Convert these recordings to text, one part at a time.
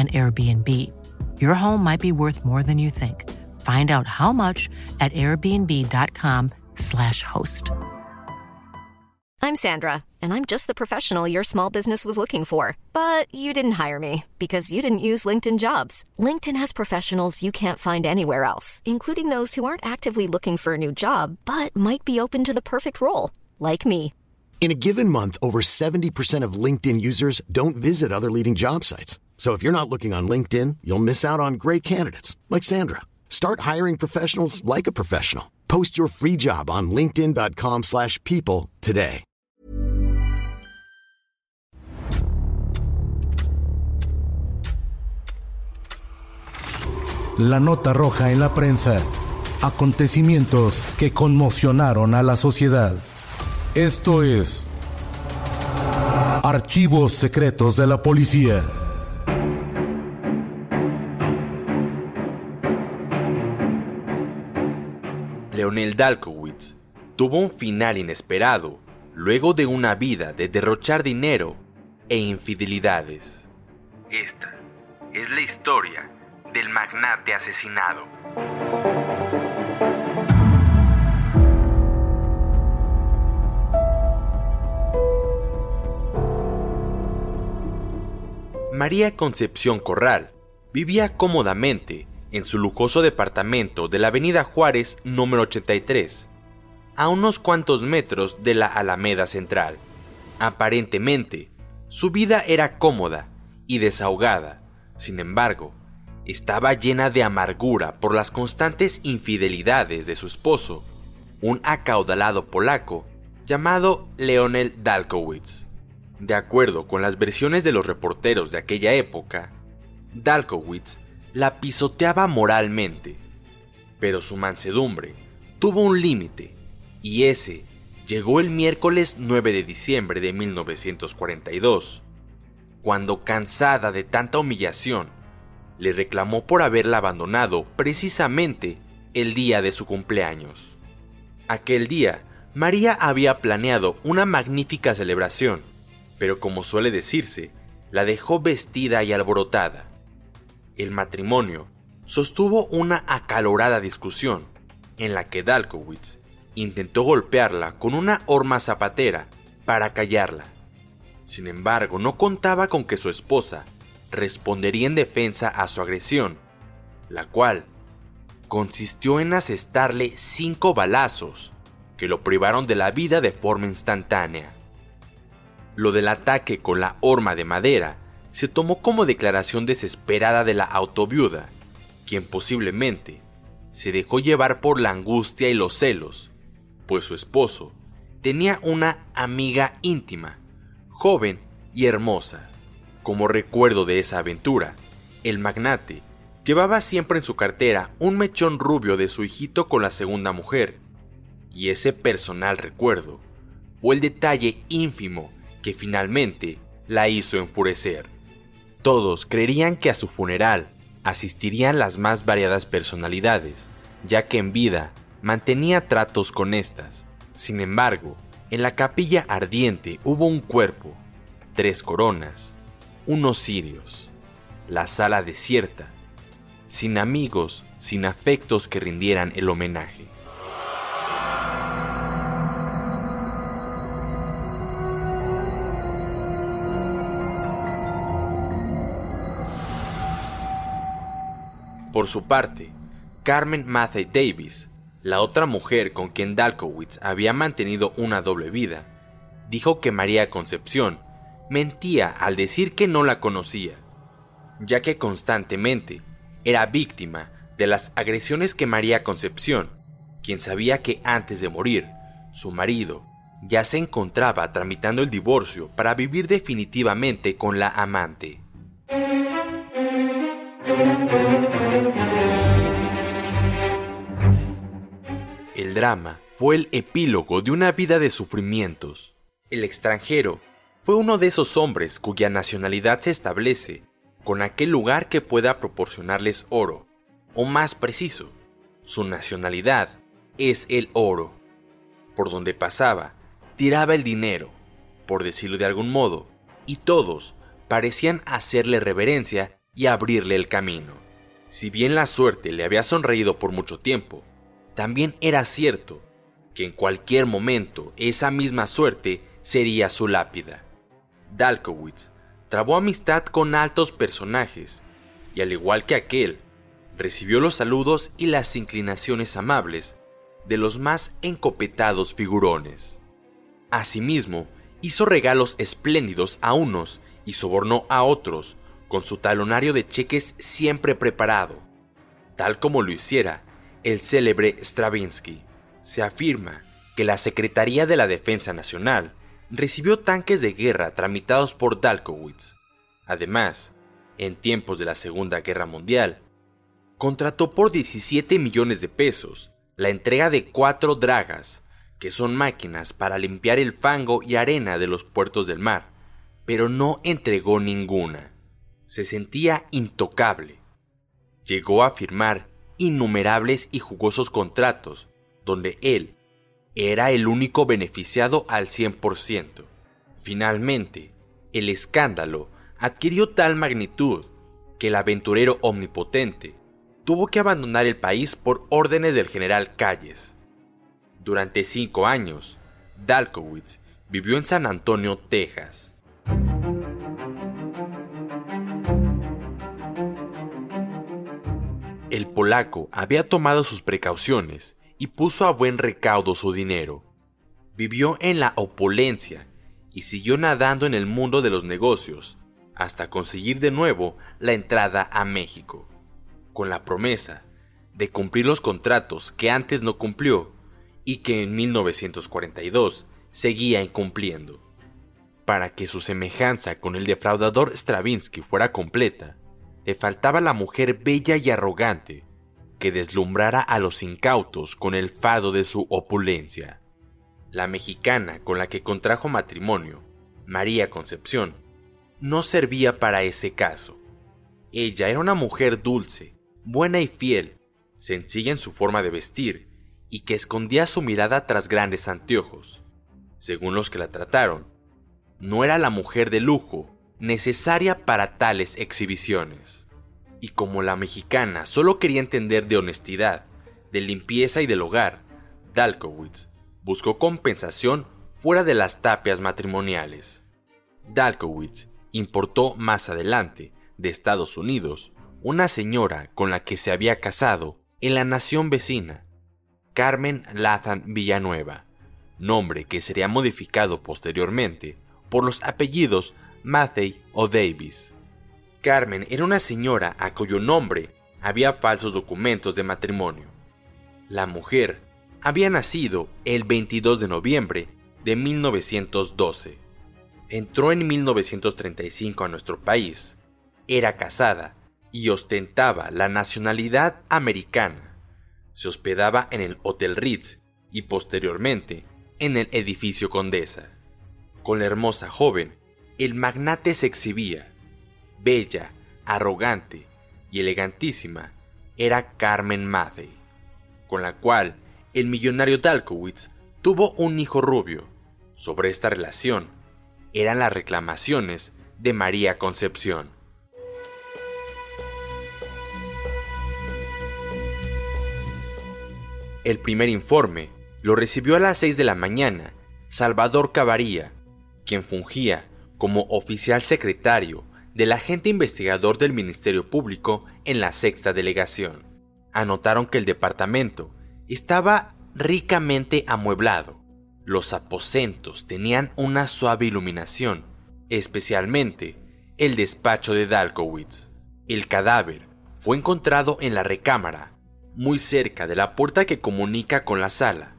an Airbnb. Your home might be worth more than you think. Find out how much at airbnb.com/slash host. I'm Sandra, and I'm just the professional your small business was looking for. But you didn't hire me because you didn't use LinkedIn jobs. LinkedIn has professionals you can't find anywhere else, including those who aren't actively looking for a new job, but might be open to the perfect role, like me. In a given month, over 70% of LinkedIn users don't visit other leading job sites. So if you're not looking on LinkedIn, you'll miss out on great candidates like Sandra. Start hiring professionals like a professional. Post your free job on linkedin.com/people slash people today. La nota roja en la prensa. Acontecimientos que conmocionaron a la sociedad. Esto es Archivos Secretos de la Policía. Leonel Dalkowitz tuvo un final inesperado luego de una vida de derrochar dinero e infidelidades. Esta es la historia del magnate asesinado. María Concepción Corral vivía cómodamente en su lujoso departamento de la Avenida Juárez número 83, a unos cuantos metros de la Alameda Central. Aparentemente, su vida era cómoda y desahogada, sin embargo, estaba llena de amargura por las constantes infidelidades de su esposo, un acaudalado polaco llamado Leonel Dalkowitz. De acuerdo con las versiones de los reporteros de aquella época, Dalkowitz la pisoteaba moralmente, pero su mansedumbre tuvo un límite, y ese llegó el miércoles 9 de diciembre de 1942, cuando cansada de tanta humillación, le reclamó por haberla abandonado precisamente el día de su cumpleaños. Aquel día, María había planeado una magnífica celebración, pero como suele decirse, la dejó vestida y alborotada. El matrimonio sostuvo una acalorada discusión en la que Dalkowitz intentó golpearla con una horma zapatera para callarla. Sin embargo, no contaba con que su esposa respondería en defensa a su agresión, la cual consistió en asestarle cinco balazos que lo privaron de la vida de forma instantánea. Lo del ataque con la horma de madera se tomó como declaración desesperada de la autoviuda, quien posiblemente se dejó llevar por la angustia y los celos, pues su esposo tenía una amiga íntima, joven y hermosa. Como recuerdo de esa aventura, el magnate llevaba siempre en su cartera un mechón rubio de su hijito con la segunda mujer, y ese personal recuerdo fue el detalle ínfimo que finalmente la hizo enfurecer. Todos creerían que a su funeral asistirían las más variadas personalidades, ya que en vida mantenía tratos con estas. Sin embargo, en la capilla ardiente hubo un cuerpo, tres coronas, unos cirios, la sala desierta, sin amigos, sin afectos que rindieran el homenaje. Por su parte, Carmen Matthew Davis, la otra mujer con quien Dalkowitz había mantenido una doble vida, dijo que María Concepción mentía al decir que no la conocía, ya que constantemente era víctima de las agresiones que María Concepción, quien sabía que antes de morir, su marido ya se encontraba tramitando el divorcio para vivir definitivamente con la amante. El drama fue el epílogo de una vida de sufrimientos. El extranjero fue uno de esos hombres cuya nacionalidad se establece con aquel lugar que pueda proporcionarles oro, o más preciso, su nacionalidad es el oro. Por donde pasaba, tiraba el dinero, por decirlo de algún modo, y todos parecían hacerle reverencia y abrirle el camino. Si bien la suerte le había sonreído por mucho tiempo, también era cierto que en cualquier momento esa misma suerte sería su lápida. Dalkowitz trabó amistad con altos personajes, y al igual que aquel, recibió los saludos y las inclinaciones amables de los más encopetados figurones. Asimismo, hizo regalos espléndidos a unos y sobornó a otros con su talonario de cheques siempre preparado, tal como lo hiciera el célebre Stravinsky. Se afirma que la Secretaría de la Defensa Nacional recibió tanques de guerra tramitados por Dalkowitz. Además, en tiempos de la Segunda Guerra Mundial, contrató por 17 millones de pesos la entrega de cuatro dragas, que son máquinas para limpiar el fango y arena de los puertos del mar, pero no entregó ninguna. Se sentía intocable. Llegó a firmar innumerables y jugosos contratos, donde él era el único beneficiado al 100%. Finalmente, el escándalo adquirió tal magnitud que el aventurero omnipotente tuvo que abandonar el país por órdenes del general Calles. Durante cinco años, Dalkowitz vivió en San Antonio, Texas. El polaco había tomado sus precauciones y puso a buen recaudo su dinero. Vivió en la opulencia y siguió nadando en el mundo de los negocios hasta conseguir de nuevo la entrada a México, con la promesa de cumplir los contratos que antes no cumplió y que en 1942 seguía incumpliendo. Para que su semejanza con el defraudador Stravinsky fuera completa, le faltaba la mujer bella y arrogante que deslumbrara a los incautos con el fado de su opulencia. La mexicana con la que contrajo matrimonio, María Concepción, no servía para ese caso. Ella era una mujer dulce, buena y fiel, sencilla en su forma de vestir y que escondía su mirada tras grandes anteojos. Según los que la trataron, no era la mujer de lujo necesaria para tales exhibiciones. Y como la mexicana solo quería entender de honestidad, de limpieza y del hogar, Dalkowitz buscó compensación fuera de las tapias matrimoniales. Dalkowitz importó más adelante, de Estados Unidos, una señora con la que se había casado en la nación vecina, Carmen Lathan Villanueva, nombre que sería modificado posteriormente por los apellidos Matthey o Davis. Carmen era una señora a cuyo nombre había falsos documentos de matrimonio. La mujer había nacido el 22 de noviembre de 1912. Entró en 1935 a nuestro país. Era casada y ostentaba la nacionalidad americana. Se hospedaba en el Hotel Ritz y posteriormente en el edificio Condesa. Con la hermosa joven el magnate se exhibía. Bella, arrogante y elegantísima era Carmen Mathey, con la cual el millonario Dalkowitz tuvo un hijo rubio. Sobre esta relación eran las reclamaciones de María Concepción. El primer informe lo recibió a las 6 de la mañana Salvador Cavaría, quien fungía como oficial secretario del agente investigador del Ministerio Público en la sexta delegación. Anotaron que el departamento estaba ricamente amueblado. Los aposentos tenían una suave iluminación, especialmente el despacho de Dalkowitz. El cadáver fue encontrado en la recámara, muy cerca de la puerta que comunica con la sala.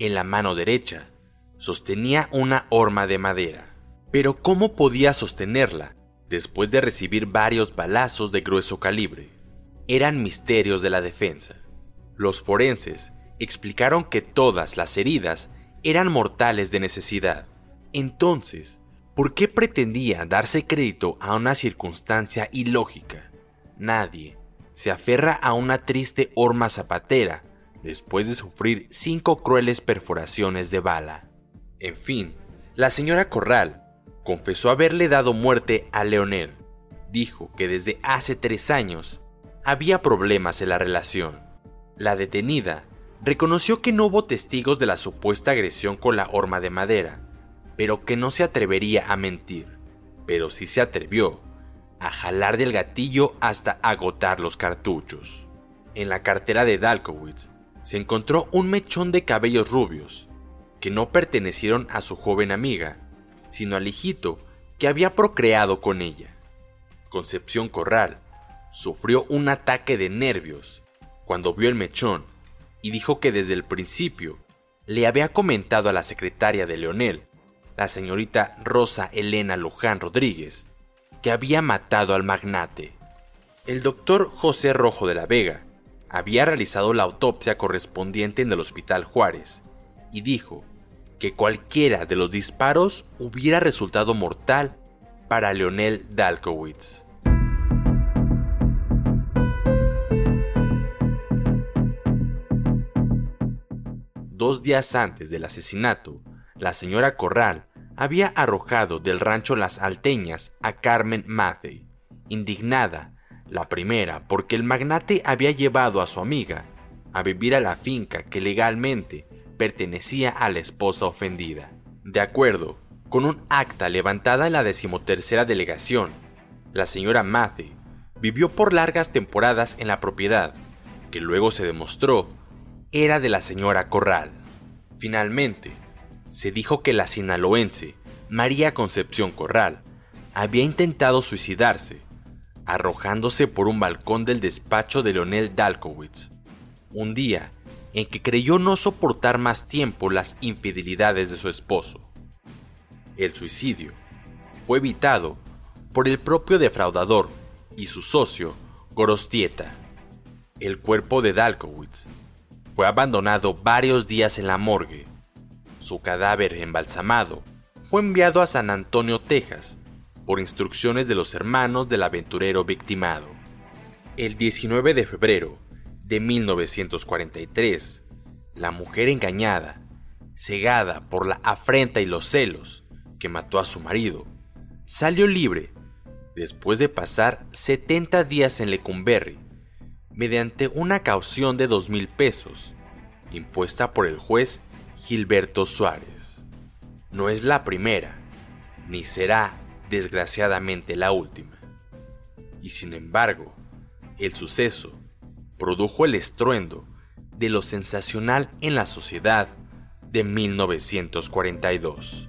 En la mano derecha sostenía una horma de madera. Pero ¿cómo podía sostenerla después de recibir varios balazos de grueso calibre? eran misterios de la defensa. Los forenses explicaron que todas las heridas eran mortales de necesidad. Entonces, ¿por qué pretendía darse crédito a una circunstancia ilógica? Nadie se aferra a una triste horma zapatera después de sufrir cinco crueles perforaciones de bala. En fin, la señora Corral confesó haberle dado muerte a Leonel. Dijo que desde hace tres años había problemas en la relación. La detenida reconoció que no hubo testigos de la supuesta agresión con la horma de madera, pero que no se atrevería a mentir. Pero sí se atrevió a jalar del gatillo hasta agotar los cartuchos. En la cartera de Dalkowitz se encontró un mechón de cabellos rubios, que no pertenecieron a su joven amiga, sino al hijito que había procreado con ella. Concepción Corral sufrió un ataque de nervios cuando vio el mechón y dijo que desde el principio le había comentado a la secretaria de Leonel, la señorita Rosa Elena Luján Rodríguez, que había matado al magnate. El doctor José Rojo de la Vega había realizado la autopsia correspondiente en el Hospital Juárez y dijo que cualquiera de los disparos hubiera resultado mortal para Leonel Dalkowitz. Dos días antes del asesinato, la señora Corral había arrojado del rancho Las Alteñas a Carmen Matthey, indignada la primera, porque el magnate había llevado a su amiga a vivir a la finca que legalmente pertenecía a la esposa ofendida. De acuerdo con un acta levantada en la decimotercera delegación, la señora Matthew vivió por largas temporadas en la propiedad, que luego se demostró era de la señora Corral. Finalmente, se dijo que la sinaloense María Concepción Corral había intentado suicidarse arrojándose por un balcón del despacho de Leonel Dalkowitz, un día en que creyó no soportar más tiempo las infidelidades de su esposo. El suicidio fue evitado por el propio defraudador y su socio, Gorostieta. El cuerpo de Dalkowitz fue abandonado varios días en la morgue. Su cadáver embalsamado fue enviado a San Antonio, Texas, por instrucciones de los hermanos del aventurero victimado. El 19 de febrero de 1943, la mujer engañada, cegada por la afrenta y los celos que mató a su marido, salió libre después de pasar 70 días en Lecumberri mediante una caución de dos mil pesos impuesta por el juez Gilberto Suárez. No es la primera, ni será desgraciadamente la última. Y sin embargo, el suceso produjo el estruendo de lo sensacional en la sociedad de 1942.